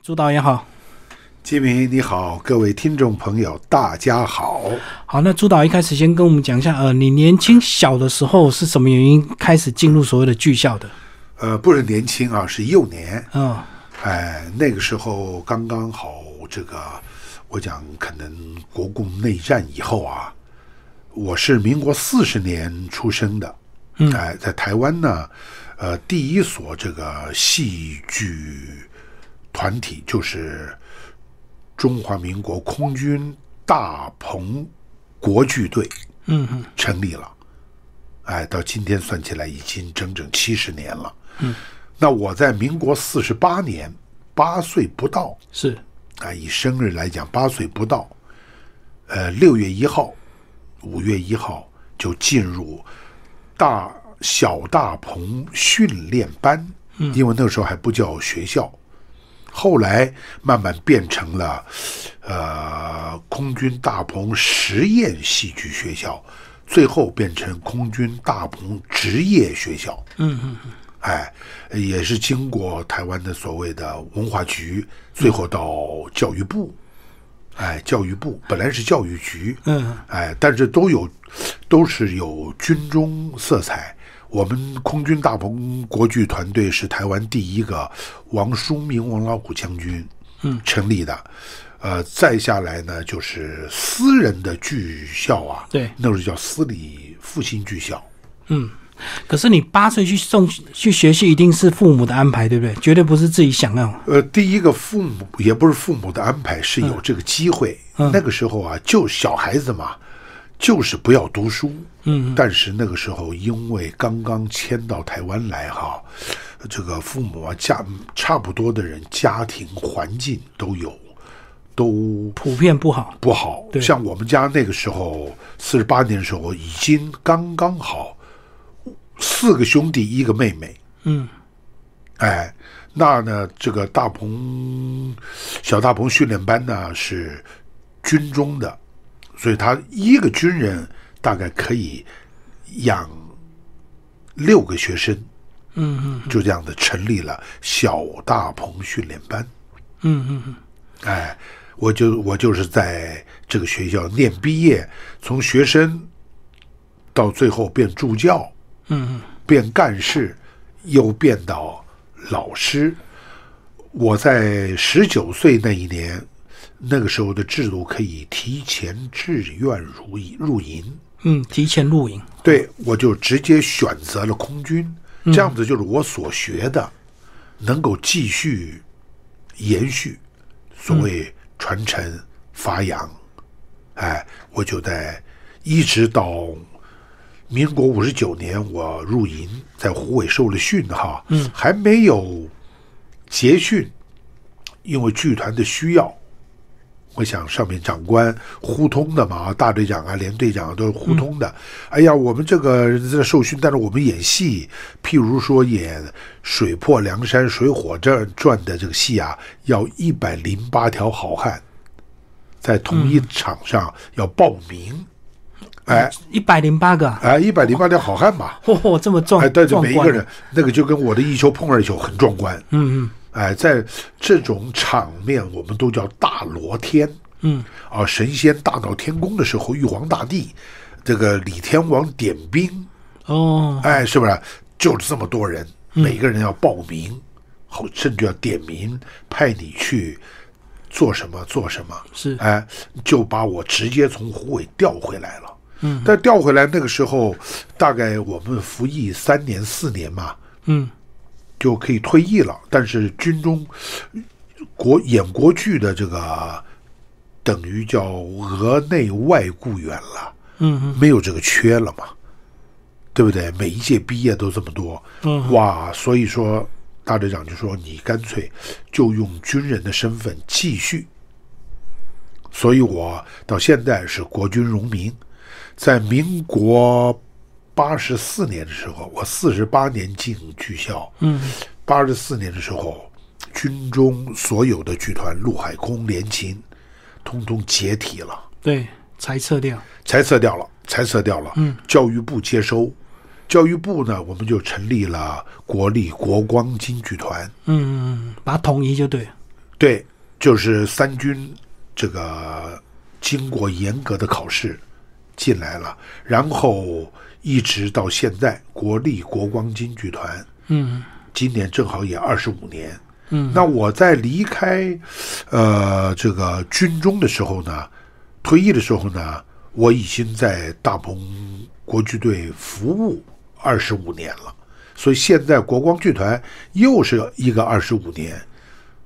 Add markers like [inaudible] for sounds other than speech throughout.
朱导演好，金明你好，各位听众朋友大家好。好，那朱导一开始先跟我们讲一下，呃，你年轻小的时候是什么原因开始进入所谓的剧校的？呃，不是年轻啊，是幼年。嗯，哎，那个时候刚刚好，这个我讲可能国共内战以后啊，我是民国四十年出生的。嗯哎，在台湾呢，呃，第一所这个戏剧团体就是中华民国空军大鹏国剧队。嗯嗯成立了，哎，到今天算起来已经整整七十年了。嗯，那我在民国四十八年八岁不到，是，啊，以生日来讲，八岁不到，呃，六月一号、五月一号就进入大小大鹏训练班，因为那个时候还不叫学校，后来慢慢变成了呃空军大鹏实验戏剧学校，最后变成空军大鹏职业学校。嗯嗯嗯哎，也是经过台湾的所谓的文化局，最后到教育部，哎，教育部本来是教育局，嗯哎，但是都有都是有军中色彩。我们空军大鹏国剧团队是台湾第一个王书明王老虎将军嗯成立的，呃，再下来呢就是私人的剧校啊，对那时候叫私立复兴剧校，嗯。可是你八岁去送去学习，一定是父母的安排，对不对？绝对不是自己想要。呃，第一个父母也不是父母的安排，是有这个机会。嗯那个时候啊，就小孩子嘛，就是不要读书。嗯，但是那个时候，因为刚刚迁到台湾来哈，这个父母啊家差不多的人，家庭环境都有都普遍不好。不好。对像我们家那个时候，四十八年的时候，已经刚刚好四个兄弟一个妹妹。嗯哎，那呢，这个大鹏小大鹏训练班呢是军中的，所以他一个军人大概可以养六个学生，嗯嗯就这样的成立了小大鹏训练班。嗯嗯嗯，哎，我就我就是在这个学校念毕业，从学生到最后变助教，嗯嗯变干事，又变到老师。我在十九岁那一年，那个时候的制度可以提前志愿入营入营，嗯，提前入营。对我就直接选择了空军，这样子就是我所学的能够继续延续，所谓传承发扬。哎，我就在一直到民国五十九年，我入营，在湖北受了训哈，嗯，还没有结训，因为剧团的需要。我想上面长官互通的嘛，大队长啊、连队长啊都是互通的。哎呀，我们这个在受训，但是我们演戏，譬如说演《水泊梁山水浒传》传的这个戏啊，要一百零八条好汉，在同一场上要报名。哎。一百零八个。啊，哎，一百零八条好汉嘛，嚯、这么壮，哎，对着每一个人，那个就跟我的一球碰二球很壮观。嗯嗯哎，在这种场面，我们都叫大罗天。嗯啊，神仙大闹天宫的时候，玉皇大帝，这个李天王点兵，哦，哎，是不是？就是这么多人，每个人要报名，后甚至要点名，派你去做什么做什么。是哎，就把我直接从湖北调回来了。嗯，但调回来那个时候，大概我们服役三年四年嘛，嗯就可以退役了。但是军中国演国剧的这个等于叫额内外雇员了，嗯嗯没有这个缺了嘛，对不对？每一届毕业都这么多，嗯哇！所以说大队长就说你干脆就用军人的身份继续。所以我到现在是国军荣民，在民国八十四年的时候，我四十八年进剧校，嗯。八十四年的时候，军中所有的剧团陆海空联勤，通通解体了，对，裁撤掉。裁撤掉了，裁撤掉了。嗯，教育部接收，教育部呢，我们就成立了国立国光京剧团，嗯，把它统一就对。对，就是三军这个经过严格的考试进来了，然后一直到现在，国立国光京剧团，嗯今年正好也二十五年。嗯，那我在离开呃这个军中的时候呢，退役的时候呢，我已经在大鹏国剧队服务二十五年了，所以现在国光剧团又是一个二十五年，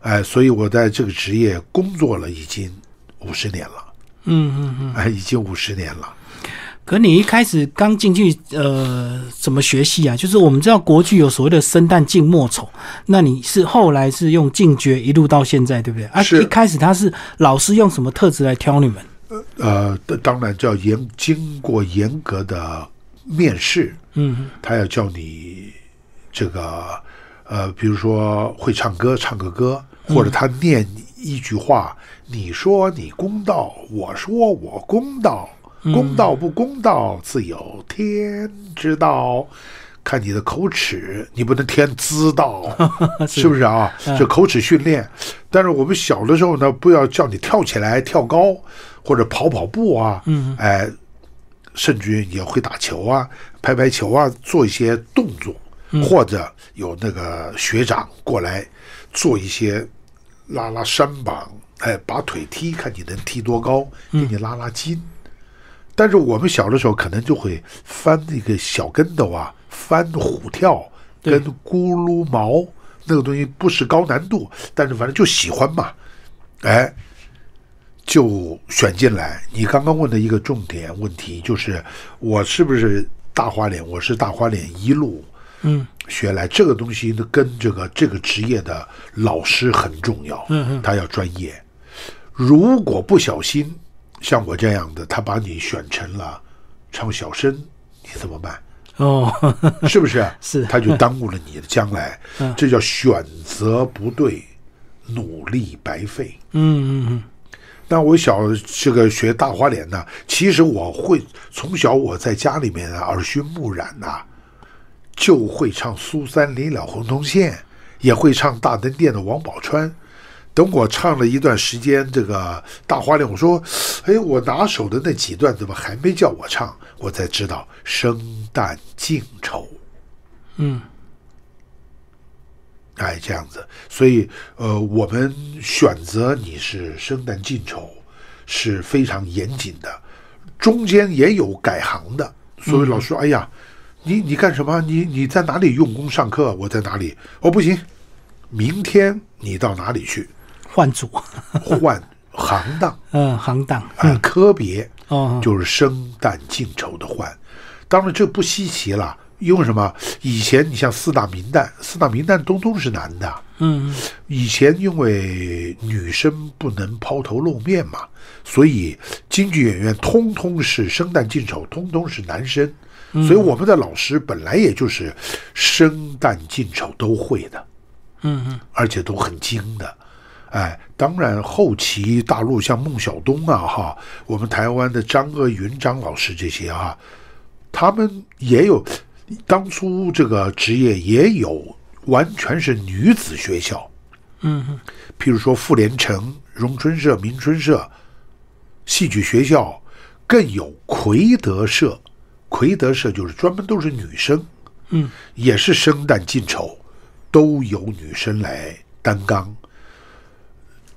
哎，所以我在这个职业工作了已经五十年了，嗯嗯嗯。哎，已经五十年了。可你一开始刚进去，呃，怎么学戏啊？就是我们知道国剧有所谓的生旦净末丑，那你是后来是用净角一路到现在，对不对？啊，是一开始他是老师用什么特质来挑你们？呃，当然叫严经过严格的面试，嗯他要叫你这个呃，比如说会唱歌，唱个歌，或者他念一句话，你说你公道，我说我公道，公道不公道，自有天知道。看你的口齿，你不能天知道，[laughs] 是不是啊？这口齿训练。但是我们小的时候呢，不要叫你跳起来、跳高或者跑跑步啊，嗯，哎，甚至于也会打球啊、拍拍球啊，做一些动作，或者有那个学长过来做一些拉拉山膀，哎，把腿踢，看你能踢多高，给你拉拉筋。但是我们小的时候可能就会翻那个小跟斗啊，翻虎跳跟咕噜毛那个东西不是高难度，但是反正就喜欢嘛，哎，就选进来。你刚刚问的一个重点问题就是，我是不是大花脸？我是大花脸一路嗯学来，这个东西呢，跟这个这个职业的老师很重要，嗯嗯他要专业。如果不小心，像我这样的，他把你选成了唱小生，你怎么办？哦，[laughs] 是不是？是他就耽误了你的将来 [laughs] 嗯。这叫选择不对，努力白费。嗯嗯嗯那我小这个学大花脸呢，其实我会从小我在家里面啊耳熏目染呐、就会唱苏三离了红铜线，也会唱大灯店的王宝钏。等我唱了一段时间这个大花脸，我说，哎，我拿手的那几段怎么还没叫我唱？我才知道生旦净丑。嗯哎，这样子，所以呃，我们选择你是生旦净丑是非常严谨的，中间也有改行的，所以老师说，哎呀，你你干什么？你你在哪里用功上课？我在哪里？哦，不行，明天你到哪里去换组，换行当？[laughs] 嗯，行当，嗯，科别哦，就是生旦净丑的换。当然这不稀奇了，因为什么？以前你像四大名旦，四大名旦通通是男的。嗯以前因为女生不能抛头露面嘛，所以京剧演员通通是生旦净丑，通通是男生。所以我们的老师本来也就是生旦净丑都会的。嗯嗯而且都很精的。哎，当然后期大陆像孟小冬啊，哈，我们台湾的张鄂云张老师这些啊，他们也有当初这个职业也有完全是女子学校，嗯嗯譬如说傅连城、荣春社、明春社、戏剧学校，更有奎德社。奎德社就是专门都是女生，嗯，也是生旦净丑，都由女生来担纲。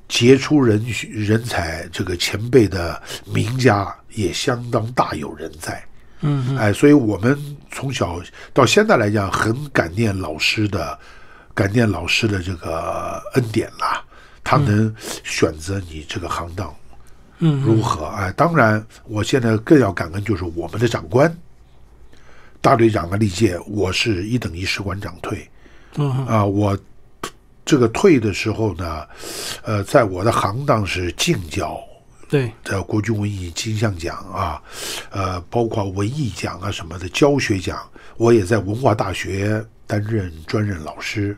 杰出人人才，这个前辈的名家也相当大有人在。嗯哎，所以我们从小到现在来讲，很感念老师的，感念老师的这个恩典啦。他能选择你这个行当嗯如何？哎，当然，我现在更要感恩就是我们的长官，大队长的，历届我是一等一士官长退嗯啊，我这个退的时候呢，呃，在我的行当是进教。对，在国军文艺金像奖啊，呃，包括文艺奖啊什么的教学奖，我也在文化大学担任专任老师。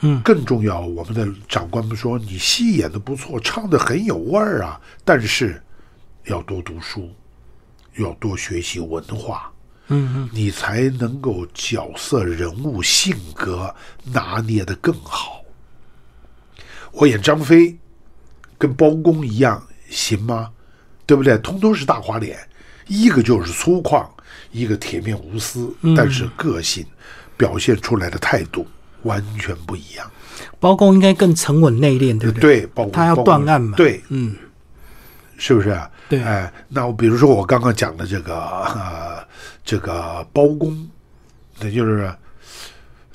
嗯更重要，我们的长官们说你戏演的不错，唱的很有味儿啊，但是要多读书，要多学习文化，嗯嗯你才能够角色人物性格拿捏的更好。我演张飞，跟包公一样行吗？对不对？通通是大花脸，一个就是粗犷，一个铁面无私，但是个性表现出来的态度完全不一样。包公应该更沉稳内敛，对不对？对，包公他要断案嘛对，嗯，是不是？对哎，那我比如说我刚刚讲的这个呃，这个包公，那就是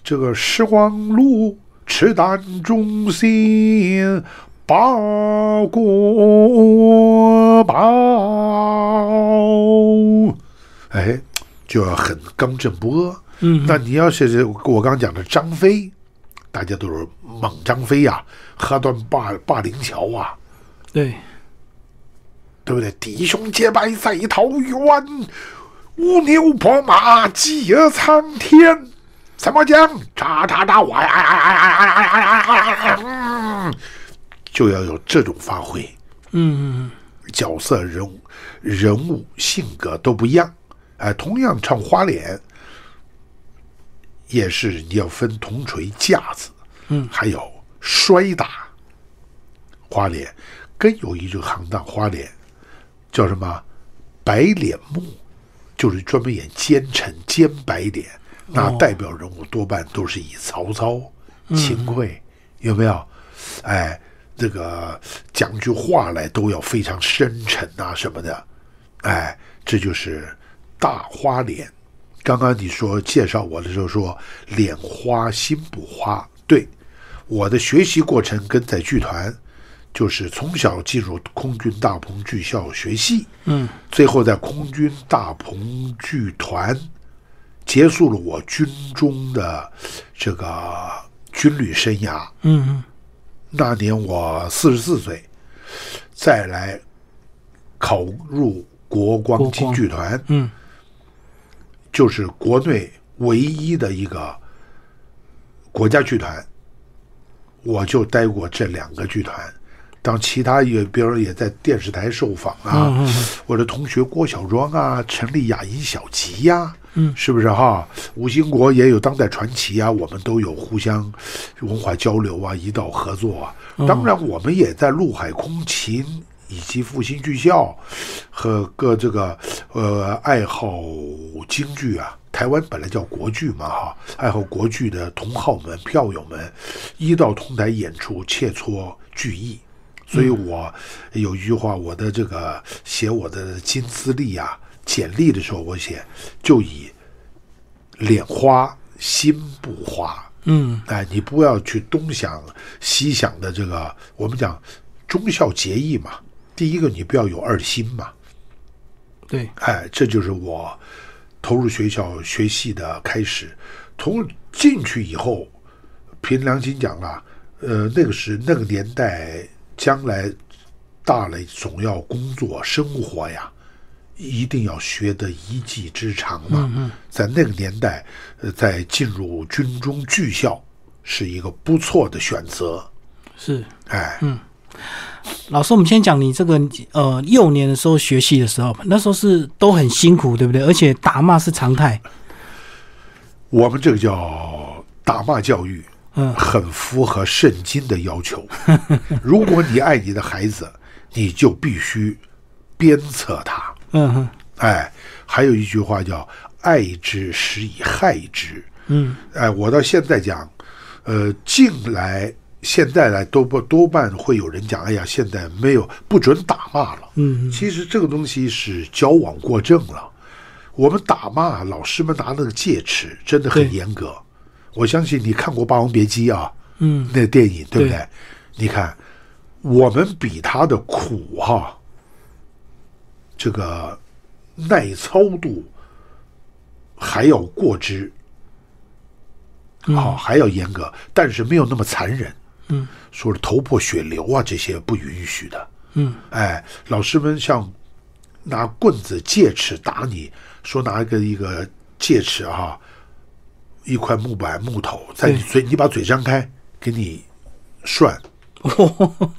这个时光路赤胆忠心报国报，哎，就要很刚正不阿。嗯，那你要是我刚刚讲的张飞，大家都是猛张飞呀、喝断霸霸凌桥啊，对，对不对？弟兄结拜在桃园，乌牛破马，鸡儿苍天。怎么讲？喳喳喳，哇呀呀呀呀呀呀呀呀呀呀！就要有这种发挥。嗯，角色、人物、人物性格都不一样。哎，同样唱花脸，也是你要分铜锤架子，嗯，还有摔打花脸，跟有一种行当花脸，叫什么白脸目，就是专门演奸臣、奸白脸。那哦代表人物多半都是以曹操、秦桧，有没有？哎，这个讲句话来都要非常深沉啊什么的，哎，这就是大花脸。刚刚你说介绍我的时候说脸花心不花，对，我的学习过程跟在剧团，就是从小进入空军大鹏剧校学戏，嗯，最后在空军大鹏剧团结束了我军中的这个军旅生涯。嗯嗯那年我四十四岁，再来考入国光国光京剧团，嗯就是国内唯一的一个国家剧团，我就待过这两个剧团。当其他也，比如说也在电视台受访啊，我的同学郭小庄啊，陈丽雅尹小吉呀、嗯是不是哈？吴兴国也有当代传奇啊，我们都有互相文化交流啊，一道合作啊。当然，我们也在陆海空勤以及复兴剧校和各这个呃爱好京剧啊，台湾本来叫国剧嘛哈，爱好国剧的同好们、票友们，一道同台演出，切磋剧艺。所以我有一句话，我的这个写我的金资历啊、简历的时候，我写就以脸花心不花。嗯哎，你不要去东想西想的这个，我们讲忠孝节义嘛。第一个，你不要有二心嘛。对，哎，这就是我投入学校学戏的开始。从进去以后，凭良心讲啊，呃，那个是那个年代，将来大了总要工作生活呀，一定要学得一技之长嘛。嗯在那个年代，呃，在进入军中剧校是一个不错的选择。是。哎，嗯老师，我们先讲你这个呃幼年的时候学习的时候，那时候是都很辛苦，对不对？而且打骂是常态。我们这个叫打骂教育。嗯很符合圣经的要求。[laughs] 如果你爱你的孩子，你就必须鞭策他。嗯哼哎，还有一句话叫“爱之，使以害之嗯”。哎，我到现在讲，呃，近来现在来多不多半会有人讲，哎呀，现在没有不准打骂了。嗯其实这个东西是矫枉过正了。我们打骂，老师们拿那个戒尺真的很严格。我相信你看过《霸王别姬》啊，嗯那电影对不对？对你看，我们比他的苦哈，这个耐操度还要过之，好、还要严格，但是没有那么残忍。嗯，说是头破血流啊，这些不允许的。嗯哎，老师们像拿棍子、戒尺打你，说拿一个一个戒尺哈、一块木板木头在你嘴，你把嘴张开，给你涮，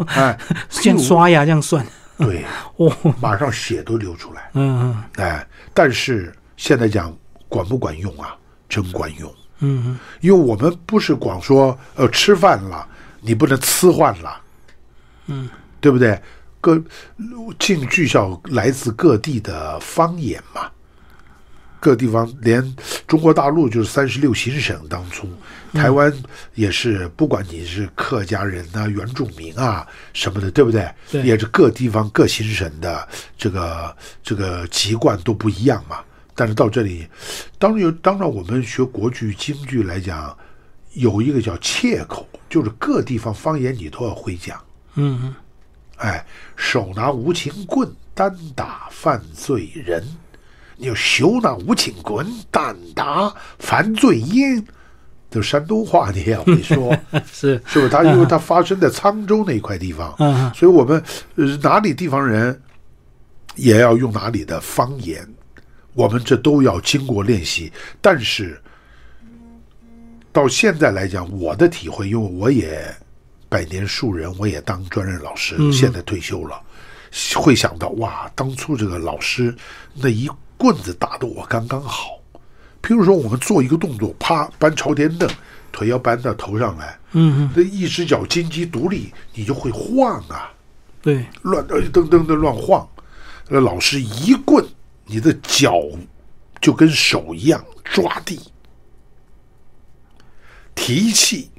哎，[laughs] 像刷牙这样涮。对，[laughs] 哦，马上血都流出来，嗯嗯哎，但是现在讲管不管用啊？真管用，嗯因为我们不是光说呃吃饭了，你不能吃饭了，嗯，对不对？各进剧校来自各地的方言嘛，各地方连中国大陆就是三十六行省当初，台湾也是，不管你是客家人呐、原住民啊什么的，对不对？对也是各地方各行省的这个这个籍贯都不一样嘛。但是到这里，当然有，当然我们学国剧、京剧来讲，有一个叫切口，就是各地方方言你都要会讲。嗯嗯，哎，手拿无情棍，单打犯罪人。你要修那无情棍，胆大犯罪烟，就山东话你也要会说，[laughs] 是，是不是？他因为他发生在沧州那一块地方，嗯嗯所以我们呃哪里地方人也要用哪里的方言，我们这都要经过练习。但是到现在来讲，我的体会，因为我也百年树人，我也当专任老师，现在退休了，会想到哇，当初这个老师那一棍子打得我刚刚好。譬如说，我们做一个动作，啪搬朝天凳，腿要搬到头上来，嗯嗯，那一只脚金鸡独立，你就会晃啊，对，乱呃噔噔的乱晃。那老师一棍，你的脚就跟手一样抓地，提气，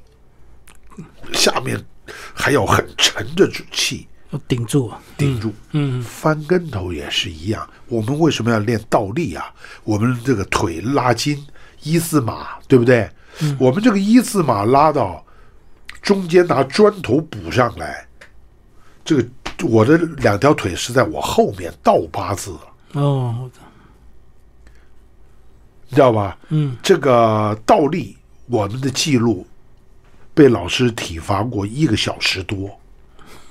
下面还要很沉着气。要顶住，顶住。嗯，翻跟头也是一样。我们为什么要练倒立啊？我们这个腿拉筋，一字马，对不对？我们这个一字马拉到中间，拿砖头补上来。这个我的两条腿是在我后面倒八字，哦，你知道吧？嗯，这个倒立，我们的记录被老师体罚过一个小时多。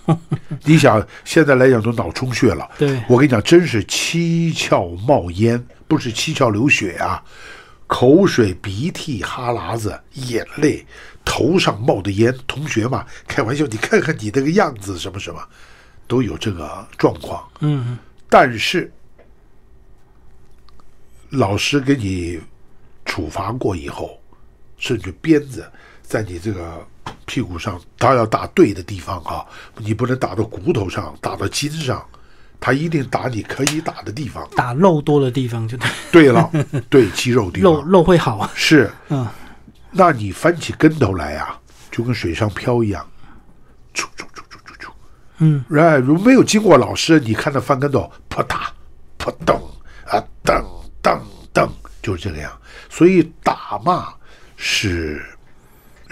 [laughs] 你想，现在来讲都脑充血了。对我跟你讲，真是七窍冒烟，不是七窍流血啊，口水、鼻涕、哈喇子、眼泪，头上冒的烟。同学嘛，开玩笑，你看看你那个样子，什么什么，都有这个状况。嗯但是老师给你处罚过以后，甚至鞭子在你这个屁股上，他要打对的地方啊，你不能打到骨头上，打到筋上，他一定打你可以打的地方。打肉多的地方就对，对了，[laughs] 对肌肉地方肉肉会好啊，是，嗯，那你翻起跟头来啊，就跟水上漂一样，啾啾啾啾啾啾。嗯，哎，如没有经过老师，你看他翻跟头，扑打扑噔啊，噔噔噔，就是这个样。所以打骂是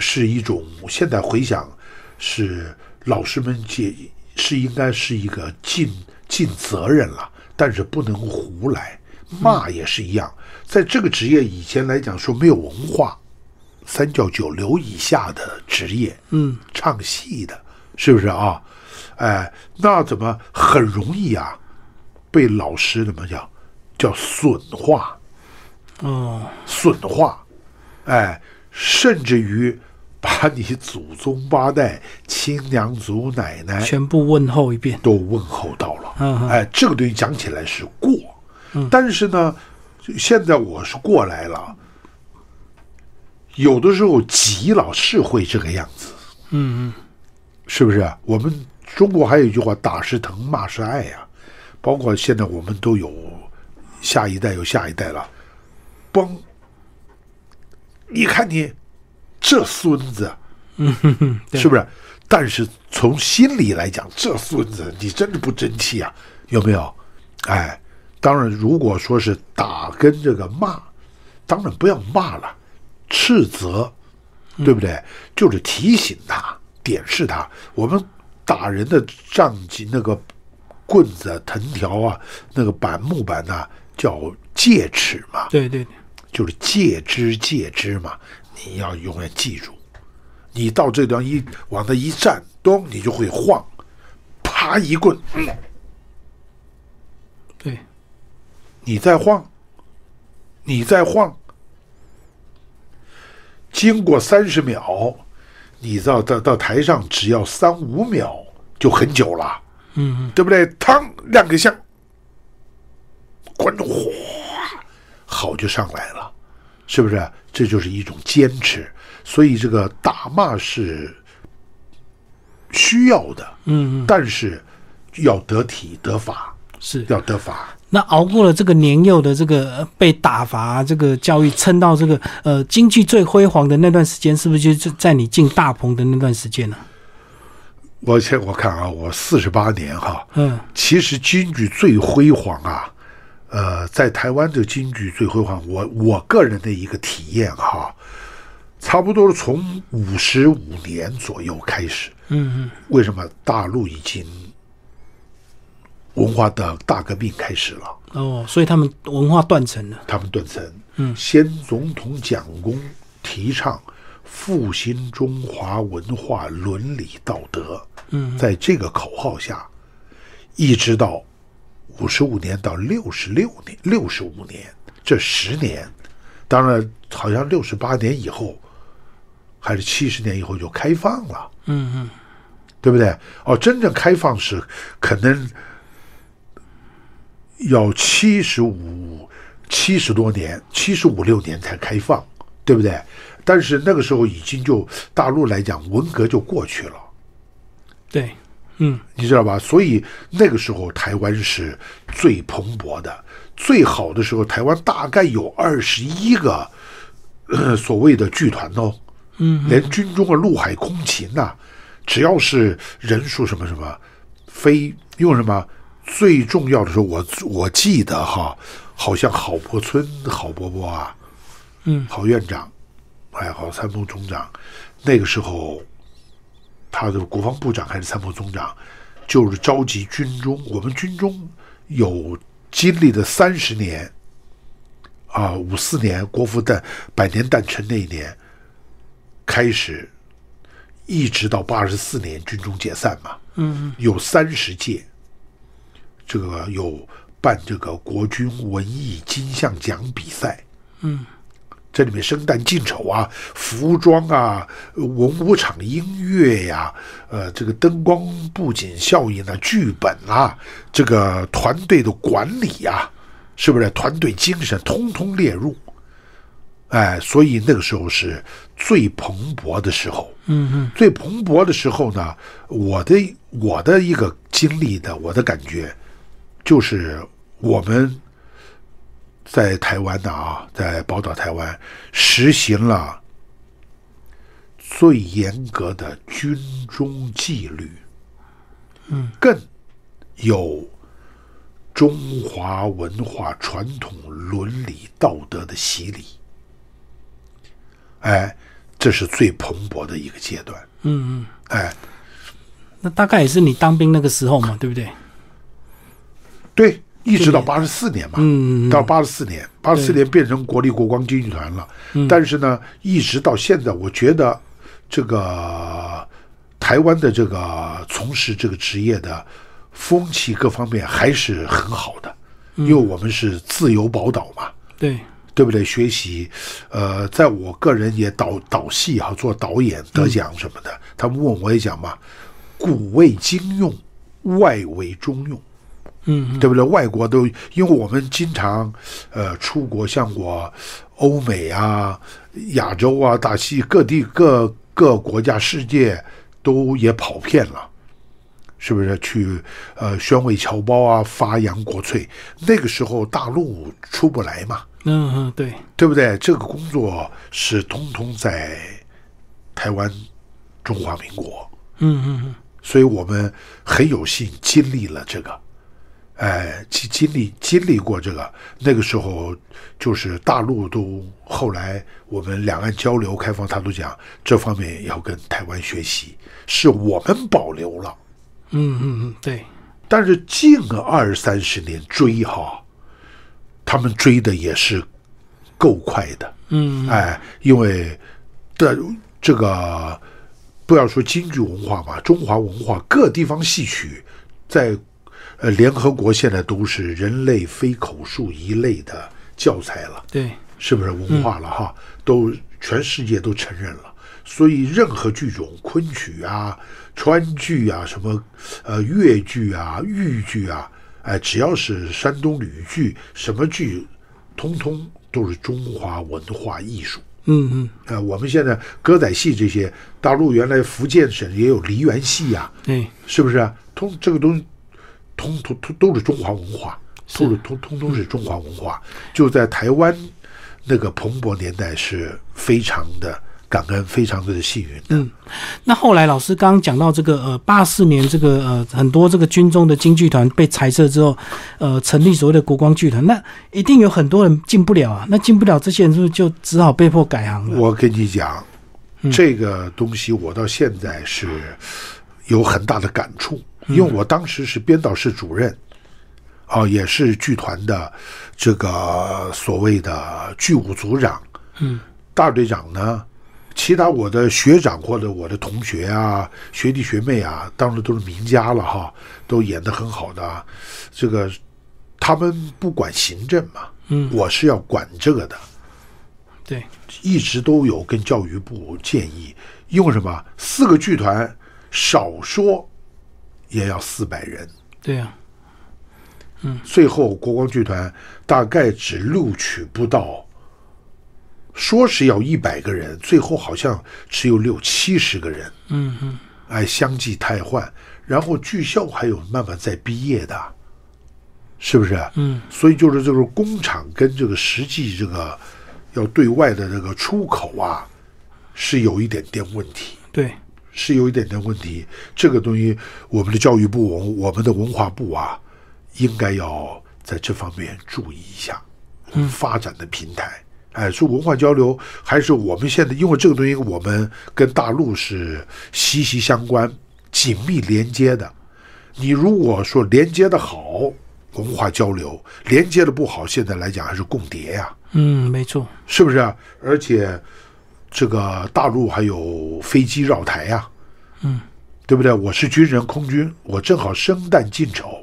是一种，现在回想是老师们解是应该是一个尽尽责任了，但是不能胡来。骂也是一样，在这个职业以前来讲说没有文化，三教九流以下的职业，嗯，唱戏的，是不是啊？哎，那怎么很容易啊，被老师怎么讲，叫损化，哦，损化，哎，甚至于把你祖宗八代、亲娘祖奶奶全部问候一遍，都问候到了。嗯嗯。哎，这个东西讲起来是过，但是呢，现在我是过来了，有的时候急了是会这个样子，嗯嗯，是不是？我们中国还有一句话，打是疼，骂是爱呀、包括现在我们都有下一代有下一代了，嘣，你看你这孙子，对是不是？但是从心里来讲，这孙子你真的不争气啊，有没有？哎，当然，如果说是打跟这个骂，当然不要骂了，斥责，对不对？就是提醒他，点示他。我们打人的杖击那个棍子、藤条啊，那个板木板呐、叫戒尺嘛，对对对，就是戒之戒之嘛，你要永远记住。你到这地方一往那一站，咚，你就会晃，啪一棍，嗯，对，你再晃，你再晃，经过三十秒，你到到到台上只要三五秒就很久了，嗯嗯，对不对？嘡，亮个相，观众哗，好就上来了，是不是？这就是一种坚持。所以这个打骂是需要的，嗯嗯，但是要得体得法，是。要得法。那熬过了这个年幼的这个呃被打罚这个教育，撑到这个呃经济最辉煌的那段时间，是不是就是在你进大棚的那段时间呢？我先我看啊，我四十八年哈，嗯其实京剧最辉煌啊，呃，在台湾的京剧最辉煌，我我个人的一个体验哈，差不多从五十五年左右开始。嗯嗯，为什么大陆已经文化的大革命开始了？哦，所以他们文化断层了。他们断层，嗯先总统蒋公提倡复兴中华文化伦理道德，嗯，在这个口号下，一直到五十五年到六十六年、六十五年这十年，当然好像六十八年以后，还是七十年以后就开放了，嗯嗯，对不对？哦，真正开放是可能要七十五、七十多年、七十五六年才开放，对不对？但是那个时候已经就大陆来讲，文革就过去了。对，嗯你知道吧？所以那个时候台湾是最蓬勃的、最好的时候。台湾大概有二十一个、呃、所谓的剧团哦，嗯，连军中的陆海空勤呐、只要是人数什么什么，非用什么最重要的时候，我我记得哈，好像郝柏村郝伯伯啊，嗯，郝院长，哎，郝参谋总长，那个时候他的国防部长还是参谋总长，就是召集军中，我们军中有经历了三十年，啊，五四年国服诞百年诞辰那一年开始，一直到八十四年军中解散嘛，嗯。有三十届，这个有办这个国军文艺金像奖比赛，嗯，这里面生旦净丑啊，服装啊，呃文武场音乐呀、呃，这个灯光布景效应啊，剧本啊，这个团队的管理呀、是不是团队精神通通列入？哎，所以那个时候是最蓬勃的时候。嗯嗯最蓬勃的时候呢，我的我的一个经历的，我的感觉，就是我们在台湾的啊，在宝岛台湾实行了最严格的军中纪律，嗯，更有中华文化传统伦理道德的洗礼。哎，这是最蓬勃的一个阶段。嗯嗯，哎，那大概也是你当兵那个时候嘛，对不对？对，一直到八十四年嘛，到八十四年，八十四年变成国立国光京剧团了。但是呢，一直到现在，我觉得这个台湾的这个从事这个职业的风气各方面还是很好的，因为我们是自由宝岛嘛。对，对不对？学习，呃，在我个人也导导戏哈，做导演得奖什么的，他们问我也讲嘛，古为今用，外为中用，嗯对不对？外国都因为我们经常呃出国，像我欧美啊、亚洲啊、大西各地各各国家、世界都也跑遍了。是不是去呃宣慰侨胞啊，发扬国粹？那个时候大陆出不来嘛，嗯嗯对，对不对？这个工作是通通在台湾中华民国，嗯嗯嗯所以我们很有幸经历了这个，哎，经经历经历过这个。那个时候就是大陆都后来我们两岸交流开放，他都讲这方面要跟台湾学习，是我们保留了。嗯嗯嗯对，但是近二三十年追哈，他们追的也是够快的。嗯哎，因为的这个不要说京剧文化嘛，中华文化各地方戏曲，在呃联合国现在都是人类非口述一类的教材了，对，是不是文化了哈？都全世界都承认了，所以任何剧种，昆曲啊、川剧啊、什么呃越剧啊、豫剧啊，哎，只要是山东吕剧，什么剧，通通都是中华文化艺术。嗯嗯，呃，我们现在歌仔戏这些，大陆原来福建省也有梨园戏呀、对，是不是啊？通这个东西，通通通都是中华文化，都是通通都是中华文化。就在台湾那个蓬勃年代，是非常的感恩，非常的幸运的。那后来老师刚刚讲到这个呃八四年这个呃很多这个军中的京剧团被裁撤之后，呃成立所谓的国光剧团，那一定有很多人进不了啊，那进不了这些人是不是就只好被迫改行了？我跟你讲，这个东西我到现在是有很大的感触，因为我当时是编导室主任，啊，也是剧团的这个所谓的剧务组长，嗯，大队长呢。其他我的学长或者我的同学啊、学弟学妹啊，当然都是名家了哈，都演的很好的啊。这个他们不管行政嘛，嗯我是要管这个的。对，一直都有跟教育部建议，用什么四个剧团，少说也要四百人。对呀啊，最后国光剧团大概只录取不到，说是要一百个人，最后好像只有六七十个人。嗯嗯，哎，相继汰换，然后剧校还有慢慢在毕业的，是不是？嗯，所以就是就是工厂跟这个实际这个要对外的这个出口啊，是有一点点问题，对，是有一点点问题。这个东西，我们的教育部、我们的文化部啊，应该要在这方面注意一下，嗯发展的平台。哎，说文化交流还是我们现在，因为这个东西我们跟大陆是息息相关、紧密连接的。你如果说连接的好，文化交流；连接的不好，现在来讲还是共谍呀、嗯，没错，是不是啊？而且这个大陆还有飞机绕台呀、嗯，对不对？我是军人，空军，我正好生旦净丑，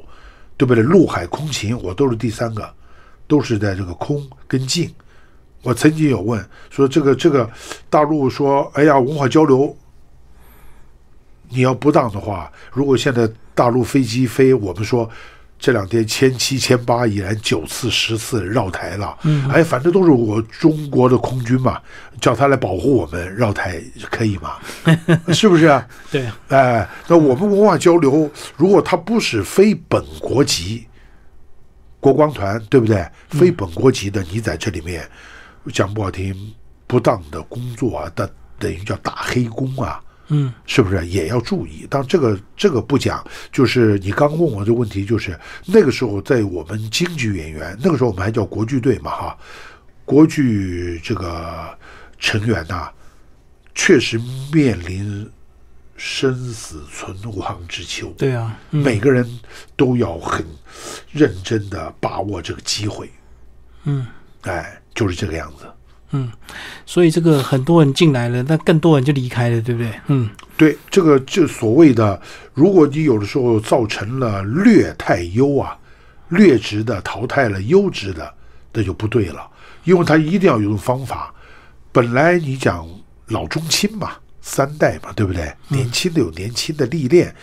对不对？陆海空勤，我都是第三个，都是在这个空跟净。我曾经有问说，这个这个大陆说，哎呀，文化交流，你要不当的话，如果现在大陆飞机飞，我们说这两天千七千八已然九次十次绕台了，嗯，哎，反正都是我中国的空军嘛，叫他来保护我们绕台可以吗？[laughs] 是不是啊？对啊，哎，那我们文化交流，如果他不是非本国籍，国光团对不对？非本国籍的，你在这里面讲不好听，不当的工作啊，等等于叫打黑工啊，嗯，是不是也要注意？当这个这个不讲，就是你刚问我这个问题，就是那个时候在我们京剧演员，那个时候我们还叫国剧队嘛哈，国剧这个成员呐、确实面临生死存亡之秋。对啊，嗯每个人都要很认真的把握这个机会。嗯，哎，就是这个样子。所以这个很多人进来了，那更多人就离开了，对不对？嗯，对，这个就所谓的，如果你有的时候造成了劣汰优啊，劣质的淘汰了优质的，那就不对了，因为他一定要有种方法。本来你讲老中青嘛，三代嘛，对不对？年轻的有年轻的历练，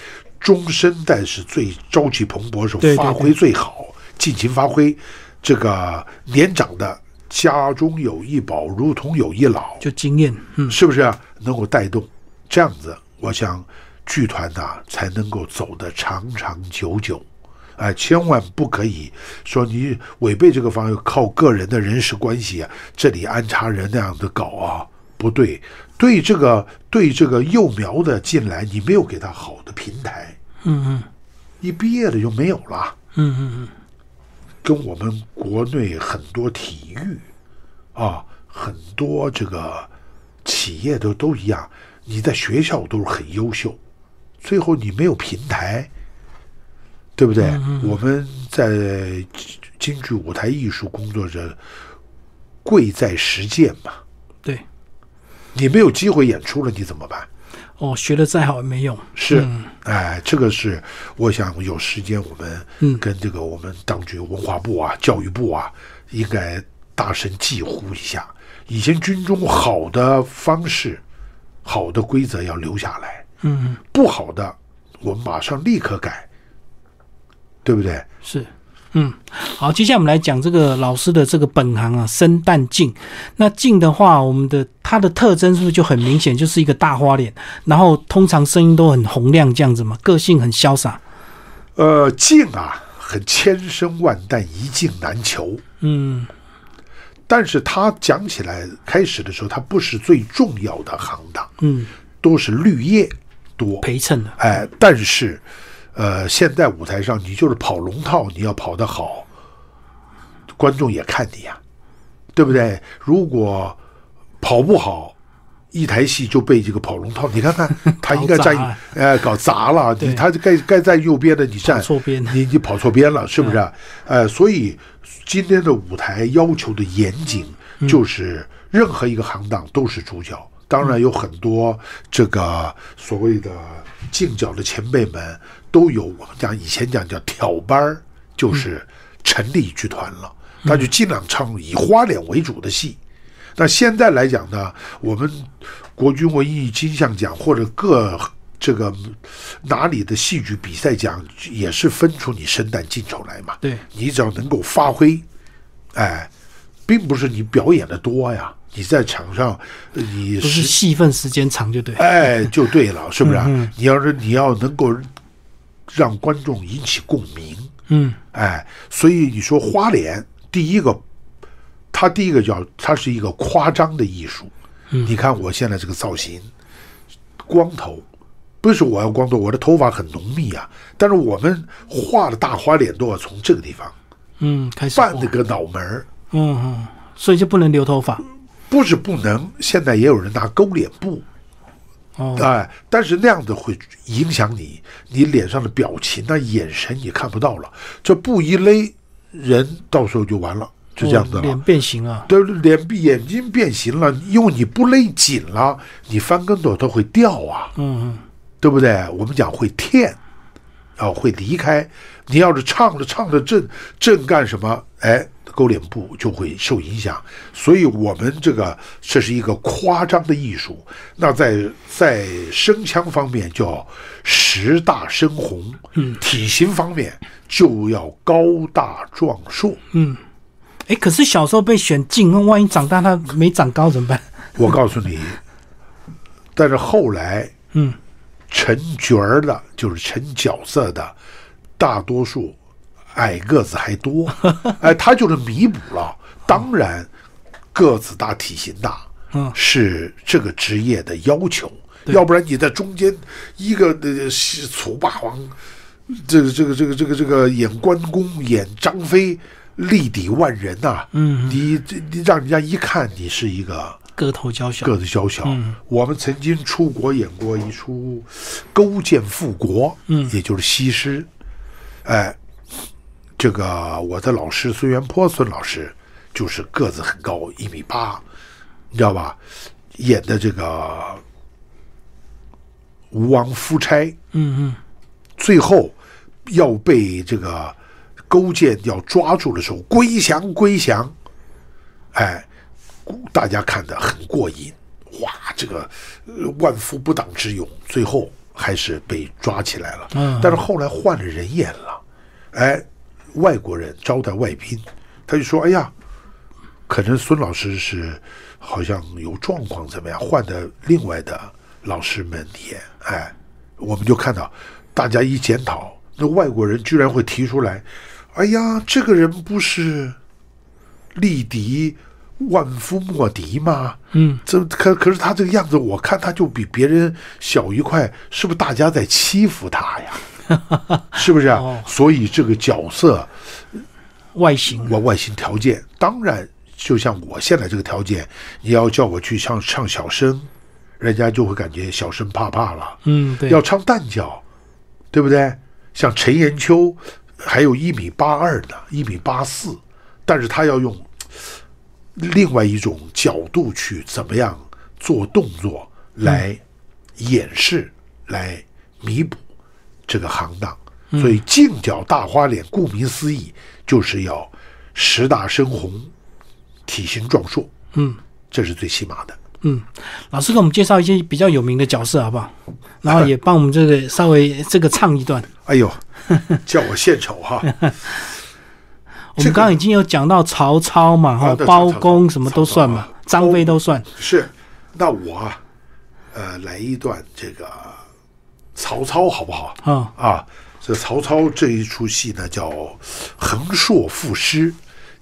中生代是最朝气蓬勃的时候，发挥最好，尽情发挥。这个年长的家中有一宝，如同有一老，就经验，嗯，是不是啊？能够带动这样子，我想剧团呐、才能够走得长长久久。哎，千万不可以说你违背这个方向，靠个人的人事关系啊，这里安插人那样的搞啊，不对。对这个对这个幼苗的进来，你没有给他好的平台，嗯嗯一毕业了就没有了。嗯嗯嗯，跟我们国内很多体育啊，很多这个企业都都一样，你在学校都是很优秀，最后你没有平台，对不对？我们在京剧舞台艺术工作者，贵在实践嘛。对，你没有机会演出了，你怎么办？哦，学的再好也没用，是，哎，这个是我想有时间我嗯。们跟这个我们当局文化部啊、教育部啊，应该大声疾呼一下，以前军中好的方式、好的规则要留下来，嗯，不好的我们马上立刻改，对不对？是，嗯，好，接下来我们来讲这个老师的这个本行啊，生旦净。那净的话，我们的它的特征是不是就很明显，就是一个大花脸，然后通常声音都很洪亮这样子嘛，个性很潇洒。呃，净啊，很千生万旦，一境难求。嗯但是他讲起来，开始的时候，他不是最重要的行当，嗯，都是绿叶多。陪衬的。哎，但是，呃，现在舞台上你就是跑龙套，你要跑得好，观众也看你呀，对不对？如果跑不好，一台戏就被这个跑龙套，你看看 [laughs] 他应该站搞砸，哎，搞砸了，他该该在右边的，你站错边你你跑错边了，是不是？呃，所以今天的舞台要求的严谨，就是任何一个行当都是主角。当然有很多这个所谓的敬角的前辈们都有，我们讲以前讲叫挑班儿，就是成立剧团了，他就尽量唱以花脸为主的戏。那现在来讲呢，我们国军文艺金像奖或者各这个哪里的戏剧比赛奖，也是分出你生旦净丑来嘛。对，你只要能够发挥，哎，并不是你表演的多呀，你在场上呃你不是戏份时间长就对。哎就对了，[laughs] 是不是啊？嗯嗯你要是你要能够让观众引起共鸣，嗯哎，所以你说花脸，第一个，它第一个叫它是一个夸张的艺术。你看我现在这个造型，光头，不是我要光头，我的头发很浓密啊，但是我们画的大花脸都要从这个地方嗯，开始画半那个脑门儿嗯嗯，所以就不能留头发。不是不能，现在也有人拿勾脸布，哦，哎，但是那样子会影响你，你脸上的表情、那眼神也看不到了。这布一勒，人到时候就完了，就这样子了。哦脸变形了。对，脸眼睛变形了，因为你不勒紧了，你翻跟头它会掉啊，嗯对不对？我们讲会跳，啊，会离开。你要是唱着唱着正正干什么，哎，勾脸部就会受影响。所以我们这个这是一个夸张的艺术。那在在声腔方面叫十大声红，嗯，体型方面就要高大壮硕。嗯，哎，可是小时候被选进，那万一长大他没长高怎么办？我告诉你，但是后来嗯成角儿的，就是成角色的，大多数矮个子还多，[laughs] 哎，他就是弥补了。当然，个子大、体型大，嗯是这个职业的要求，要不然你在中间一个呃楚霸王，这个这个这个这个这个演关公、演张飞，力抵万人呐、嗯，你这你让人家一看你是一个。个头娇小。个子小小。我们曾经出国演过一出《勾践复国》，嗯也就是西施。哎，这个我的老师孙元坡孙老师就是个子很高，一米八，你知道吧？演的这个吴王夫差，嗯嗯最后要被这个勾践要抓住的时候，归降归降，哎，大家看的很过瘾，哇，这个呃万夫不挡之勇，最后还是被抓起来了。嗯但是后来换了人演了，哎，外国人招待外宾，他就说：“哎呀，可能孙老师是好像有状况，怎么样？换的另外的老师们演，哎，我们就看到大家一检讨，那外国人居然会提出来，哎呀，这个人不是力敌万夫莫敌吗？嗯，这可可是他这个样子，我看他就比别人小一块，是不是大家在欺负他呀？[laughs] 是不是啊？哦所以这个角色外形。我外形条件，当然就像我现在这个条件，你要叫我去唱唱小生，人家就会感觉小生怕怕了。嗯，对。要唱旦角，对不对？像陈延秋，还有一米八二呢，一米八四，但是他要用另外一种角度去怎么样做动作来掩饰、来弥补这个行当。所以净角大花脸，顾名思义，就是要十大深红，体型壮硕，嗯这是最起码的。嗯，老师给我们介绍一些比较有名的角色好不好？然后也帮我们这个稍微这个唱一段。哎呦，叫我献丑哈！[laughs] 我们刚刚已经有讲到曹操嘛，哈，包公什么都算嘛，张飞都算。是，那我啊，呃，来一段这个曹操好不好？啊啊，这曹操这一出戏呢叫横槊赋诗，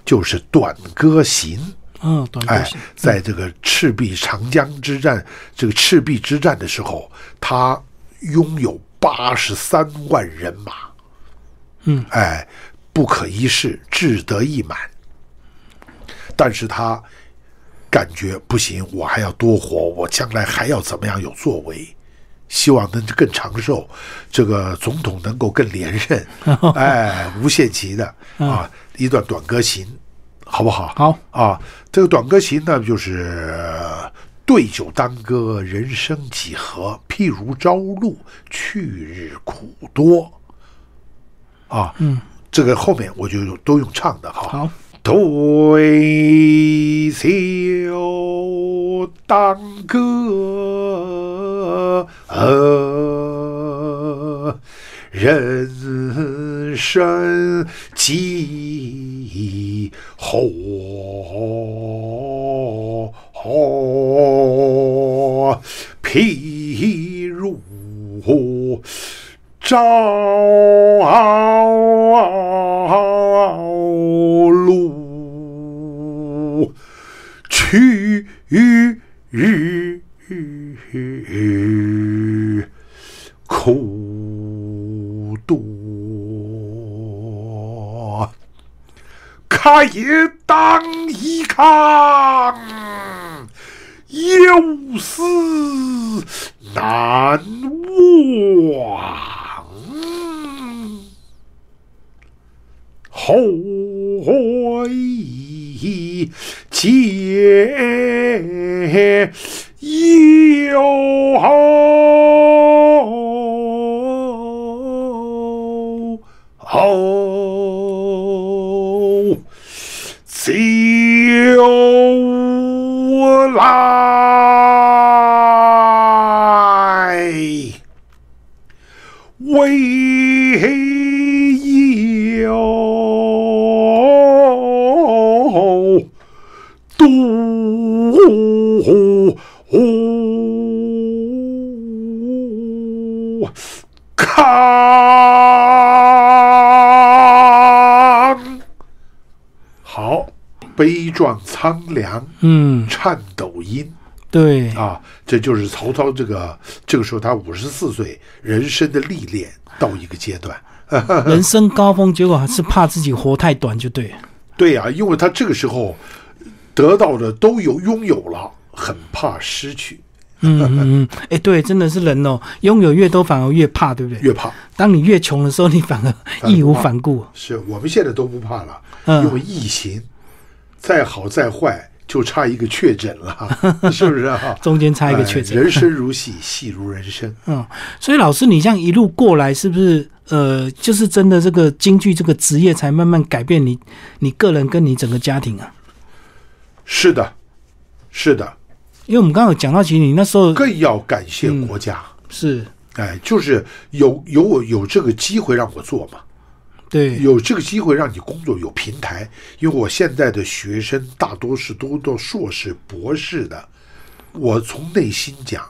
就是《短歌行》。嗯，短歌行，在这个赤壁长江之战，这个赤壁之战的时候，他拥有八十三万人马。嗯，哎，不可一世，志得意满。但是他感觉不行，我还要多活，我将来还要怎么样有作为？希望能更长寿，这个总统能够更连任。[laughs] 哎，无限期的啊，一段短歌行，好不好？好啊，这个短歌行呢，就是对酒当歌，人生几何？譬如朝露，去日苦多。啊，嗯，这个后面我就都用唱的哈。好，对酒当歌，人生几何？譬如。朝也当一康，有思难忘。后羿结友悲壮苍凉，嗯，颤抖音，对啊，这就是曹操这个这个时候他五十四岁，人生的历练到一个阶段，[laughs] 人生高峰，结果还是怕自己活太短，就对。对呀，因为他这个时候得到的都有拥有了，很怕失去。嗯嗯嗯，哎，对，真的是人哦，拥有越多反而越怕，对不对？越怕。当你越穷的时候，你反而义无反顾。是我们现在都不怕了，因为疫情。再好再坏，就差一个确诊了，[laughs] 是不是啊？中间差一个确诊。人生如戏，戏如人生。嗯，所以老师，你这样一路过来，是不是呃，就是真的这个京剧这个职业，才慢慢改变你你个人跟你整个家庭啊？是的，是的。因为我们刚刚讲到，其实你那时候更要感谢国家。是，哎，就是有有我有这个机会让我做嘛。对，有这个机会让你工作有平台，因为我现在的学生大多是都到硕士、博士的，我从内心讲，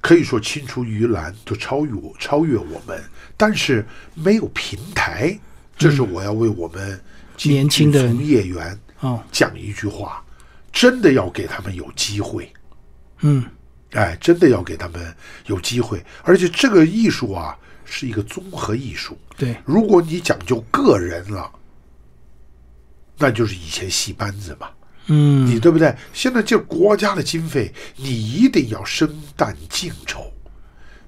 可以说青出于蓝，都超越我，超越我们，但是没有平台，这是我要为我们年轻的从业员啊讲一句话，真的要给他们有机会，嗯，哎，真的要给他们有机会，而且这个艺术啊。是一个综合艺术。对，如果你讲究个人了，那就是以前戏班子嘛。嗯，你对不对？现在这国家的经费，你一定要生旦净丑，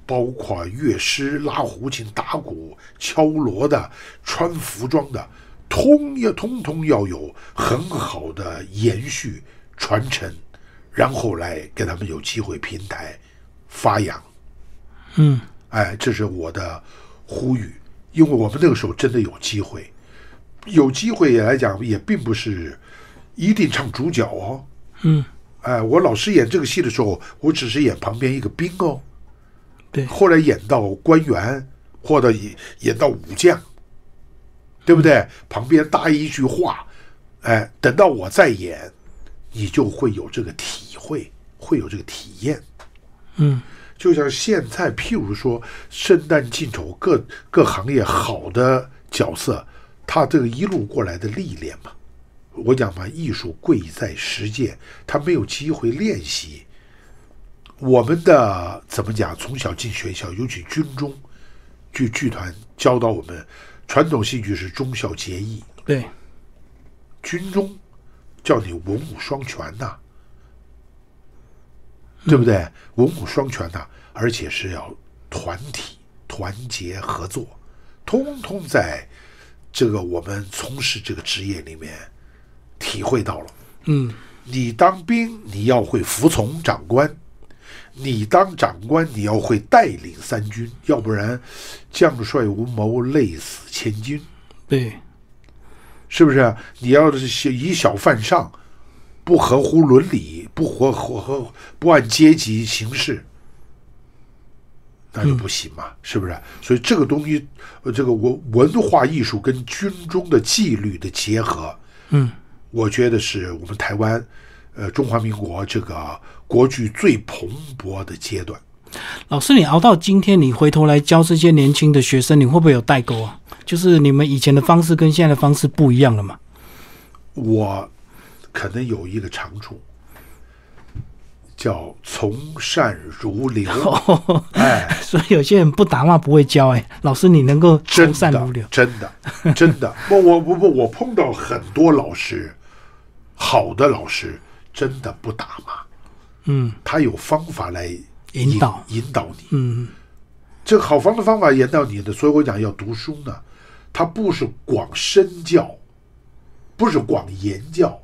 包括乐师、拉胡琴、打鼓、敲锣的、穿服装的，通要通通要有很好的延续传承，然后来给他们有机会平台发扬。嗯。哎，这是我的呼吁，因为我们那个时候真的有机会，有机会也来讲，也并不是一定唱主角哦。嗯，哎，我老师演这个戏的时候，我只是演旁边一个兵哦。对，后来演到官员，或者演演到武将，对不对？旁边搭一句话，哎，等到我再演，你就会有这个体会，会有这个体验。嗯就像现在，譬如说圣诞进丑各各行业好的角色，他这个一路过来的历练嘛，我讲嘛，艺术贵在实践，他没有机会练习。我们的怎么讲？从小进学校，尤其军中剧剧团教导我们，传统戏剧是忠孝节义，对，军中叫你文武双全呐、对不对？文武双全呐、而且是要团体、团结、合作，通通在这个我们从事这个职业里面体会到了。嗯你当兵，你要会服从长官；你当长官，你要会带领三军，要不然将帅无谋，累死千军。对，是不是？你要是以小犯上，不合乎伦理，不合合合不按阶级行事，那就不行嘛，是不是？所以这个东西，呃，这个文文化艺术跟军中的纪律的结合，嗯我觉得是我们台湾，呃，中华民国这个国剧最蓬勃的阶段。老师，你熬到今天，你回头来教这些年轻的学生，你会不会有代沟啊？就是你们以前的方式跟现在的方式不一样了嘛？我可能有一个长处，叫从善如流。[laughs] 哎，所以有些人不打骂不会教、哎，老师你能够从善如流，，真的，真的。[laughs] 不我不不我碰到很多老师，好的老师真的不打骂，嗯他有方法来引导引导你。嗯这个好方的方法引导你的，所以我讲要读书呢，它不是广身教，不是广言教，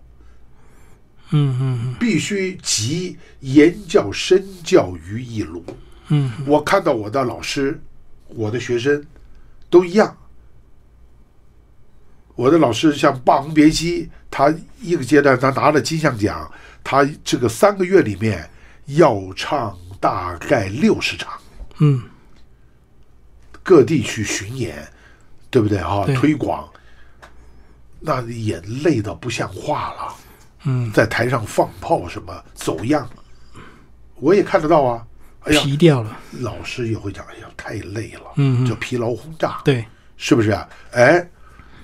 嗯嗯必须集言教身教于一炉。嗯我看到我的老师，我的学生都一样。我的老师像《霸王别姬》，他一个阶段他拿了金像奖，他这个三个月里面要唱大概六十场，嗯各地去巡演，对不对啊？对推广，那也累到不像话了。嗯，在台上放炮什么走样，我也看得到啊。哎呀，疲掉了，老师也会讲，哎呀，太累了，嗯嗯就疲劳轰炸，对，是不是啊？哎，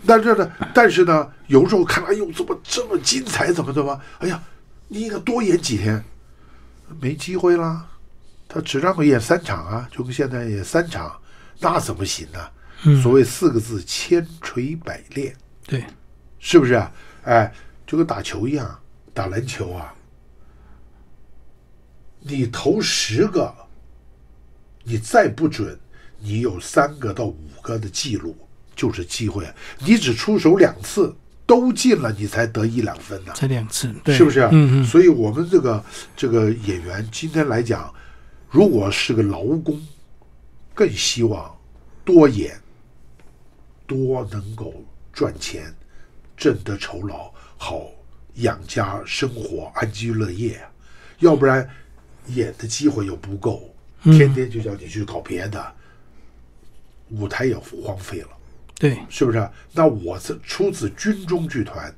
但是呢，但是呢，有时候看，哎呦，怎么这么精彩，怎么怎么，哎呀，你应该多演几天，没机会啦。他只让我演三场啊，就跟现在演三场，那怎么行呢？嗯所谓四个字：千锤百炼。对，是不是啊？哎，就跟打球一样，打篮球啊，你投十个，你再不准，你有三个到五个的记录就是机会。你只出手两次都进了，你才得一两分呢、才两次，对，是不是啊？嗯嗯所以我们这个这个演员今天来讲，如果是个劳工，更希望多演，多能够赚钱，挣得酬劳，好养家生活，安居乐业啊。要不然演的机会又不够，天天就叫你去搞别的，舞台也荒废了。对，是不是啊？那我这出自军中剧团，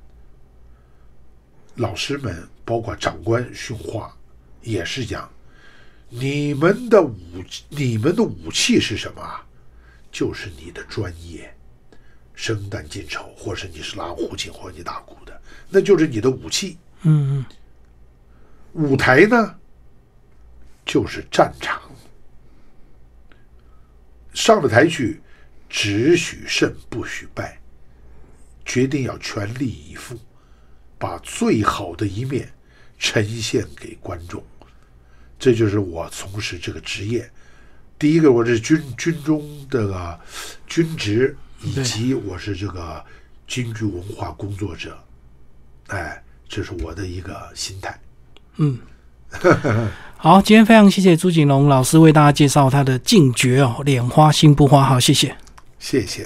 老师们包括长官训话，也是讲，你们的武你们的武器是什么啊？就是你的专业，生旦净丑，或是你是拉胡琴或者你打鼓的，那就是你的武器。嗯嗯舞台呢，就是战场。上了台去，只许胜不许败，决定要全力以赴，把最好的一面呈现给观众。这就是我从事这个职业。第一个，我是军军中这个军职，以及我是这个京剧文化工作者。哎，这是我的一个心态。嗯。[laughs] 好，今天非常谢谢朱景龙老师为大家介绍他的禁绝哦，脸花心不花。好，谢谢。谢谢。